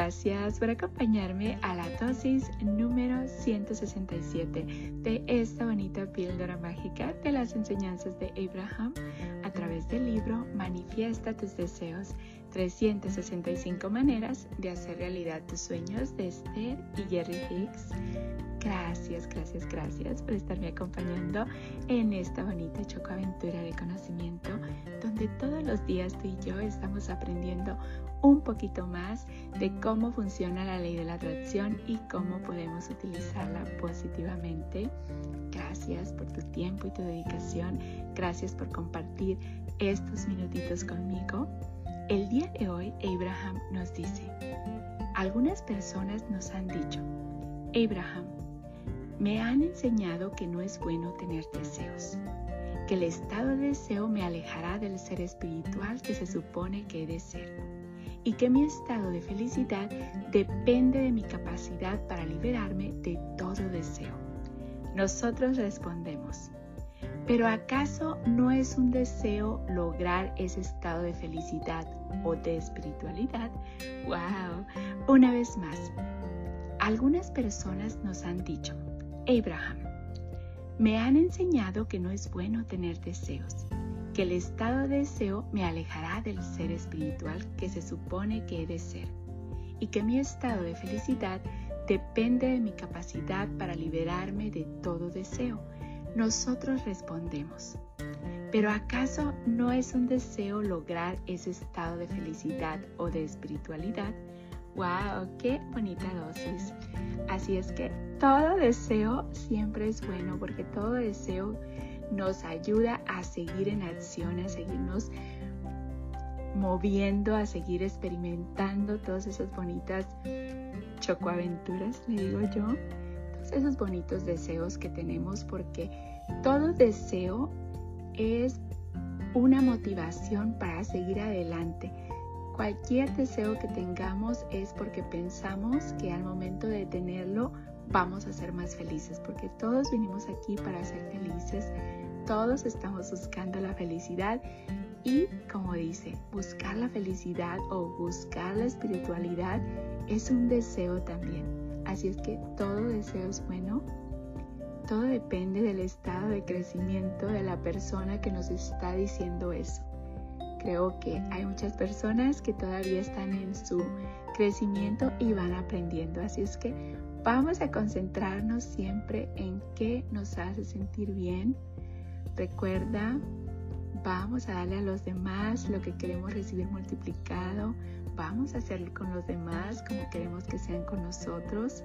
Gracias por acompañarme a la dosis número 167 de esta bonita píldora mágica de las enseñanzas de Abraham a través del libro Manifiesta tus deseos, 365 maneras de hacer realidad tus sueños de Esther y Jerry Hicks. Gracias, gracias, gracias por estarme acompañando en esta bonita chocoaventura de conocimiento donde todos los días tú y yo estamos aprendiendo un poquito más de cómo funciona la ley de la atracción y cómo podemos utilizarla positivamente. Gracias por tu tiempo y tu dedicación. Gracias por compartir estos minutitos conmigo. El día de hoy Abraham nos dice, algunas personas nos han dicho, Abraham, me han enseñado que no es bueno tener deseos, que el estado de deseo me alejará del ser espiritual que se supone que he de ser y que mi estado de felicidad depende de mi capacidad para liberarme de todo deseo. Nosotros respondemos, ¿pero acaso no es un deseo lograr ese estado de felicidad o de espiritualidad? ¡Wow! Una vez más, algunas personas nos han dicho, Abraham, me han enseñado que no es bueno tener deseos que el estado de deseo me alejará del ser espiritual que se supone que he de ser y que mi estado de felicidad depende de mi capacidad para liberarme de todo deseo. Nosotros respondemos, ¿pero acaso no es un deseo lograr ese estado de felicidad o de espiritualidad? ¡Wow! ¡Qué bonita dosis! Así es que todo deseo siempre es bueno porque todo deseo nos ayuda a seguir en acción, a seguirnos moviendo, a seguir experimentando todas esas bonitas chocoaventuras, le digo yo, esos bonitos deseos que tenemos, porque todo deseo es una motivación para seguir adelante. Cualquier deseo que tengamos es porque pensamos que al momento de tenerlo vamos a ser más felices, porque todos vinimos aquí para ser felices, todos estamos buscando la felicidad y como dice, buscar la felicidad o buscar la espiritualidad es un deseo también. Así es que todo deseo es bueno. Todo depende del estado de crecimiento de la persona que nos está diciendo eso. Creo que hay muchas personas que todavía están en su crecimiento y van aprendiendo. Así es que vamos a concentrarnos siempre en qué nos hace sentir bien, Recuerda, vamos a darle a los demás lo que queremos recibir multiplicado. Vamos a hacerlo con los demás como queremos que sean con nosotros.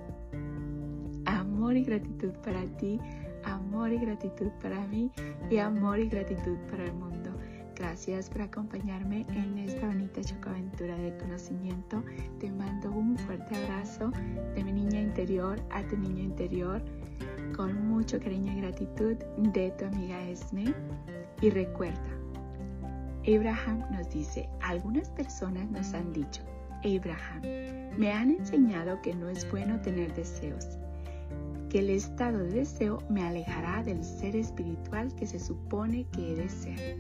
Amor y gratitud para ti, amor y gratitud para mí y amor y gratitud para el mundo. Gracias por acompañarme en esta bonita chocoaventura de conocimiento. Te mando un fuerte abrazo de mi niña interior a tu niño interior con mucho cariño y gratitud de tu amiga Esme. Y recuerda, Abraham nos dice, algunas personas nos han dicho, Abraham, me han enseñado que no es bueno tener deseos, que el estado de deseo me alejará del ser espiritual que se supone que he de ser,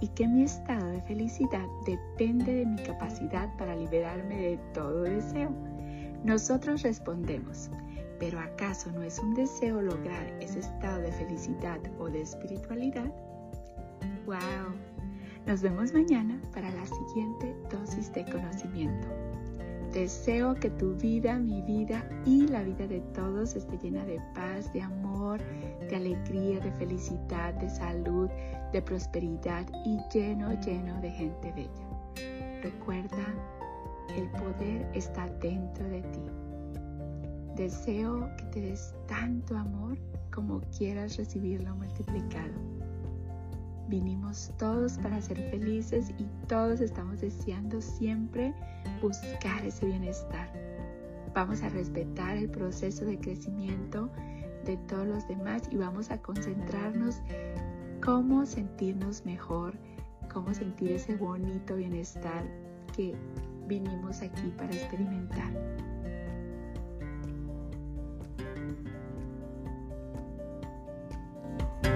y que mi estado de felicidad depende de mi capacidad para liberarme de todo deseo. Nosotros respondemos, pero ¿acaso no es un deseo lograr ese estado de felicidad o de espiritualidad? ¡Wow! Nos vemos mañana para la siguiente dosis de conocimiento. Deseo que tu vida, mi vida y la vida de todos esté llena de paz, de amor, de alegría, de felicidad, de salud, de prosperidad y lleno, lleno de gente bella. Recuerda, el poder está dentro de ti. Deseo que te des tanto amor como quieras recibirlo multiplicado. Vinimos todos para ser felices y todos estamos deseando siempre buscar ese bienestar. Vamos a respetar el proceso de crecimiento de todos los demás y vamos a concentrarnos cómo sentirnos mejor, cómo sentir ese bonito bienestar que vinimos aquí para experimentar.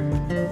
Música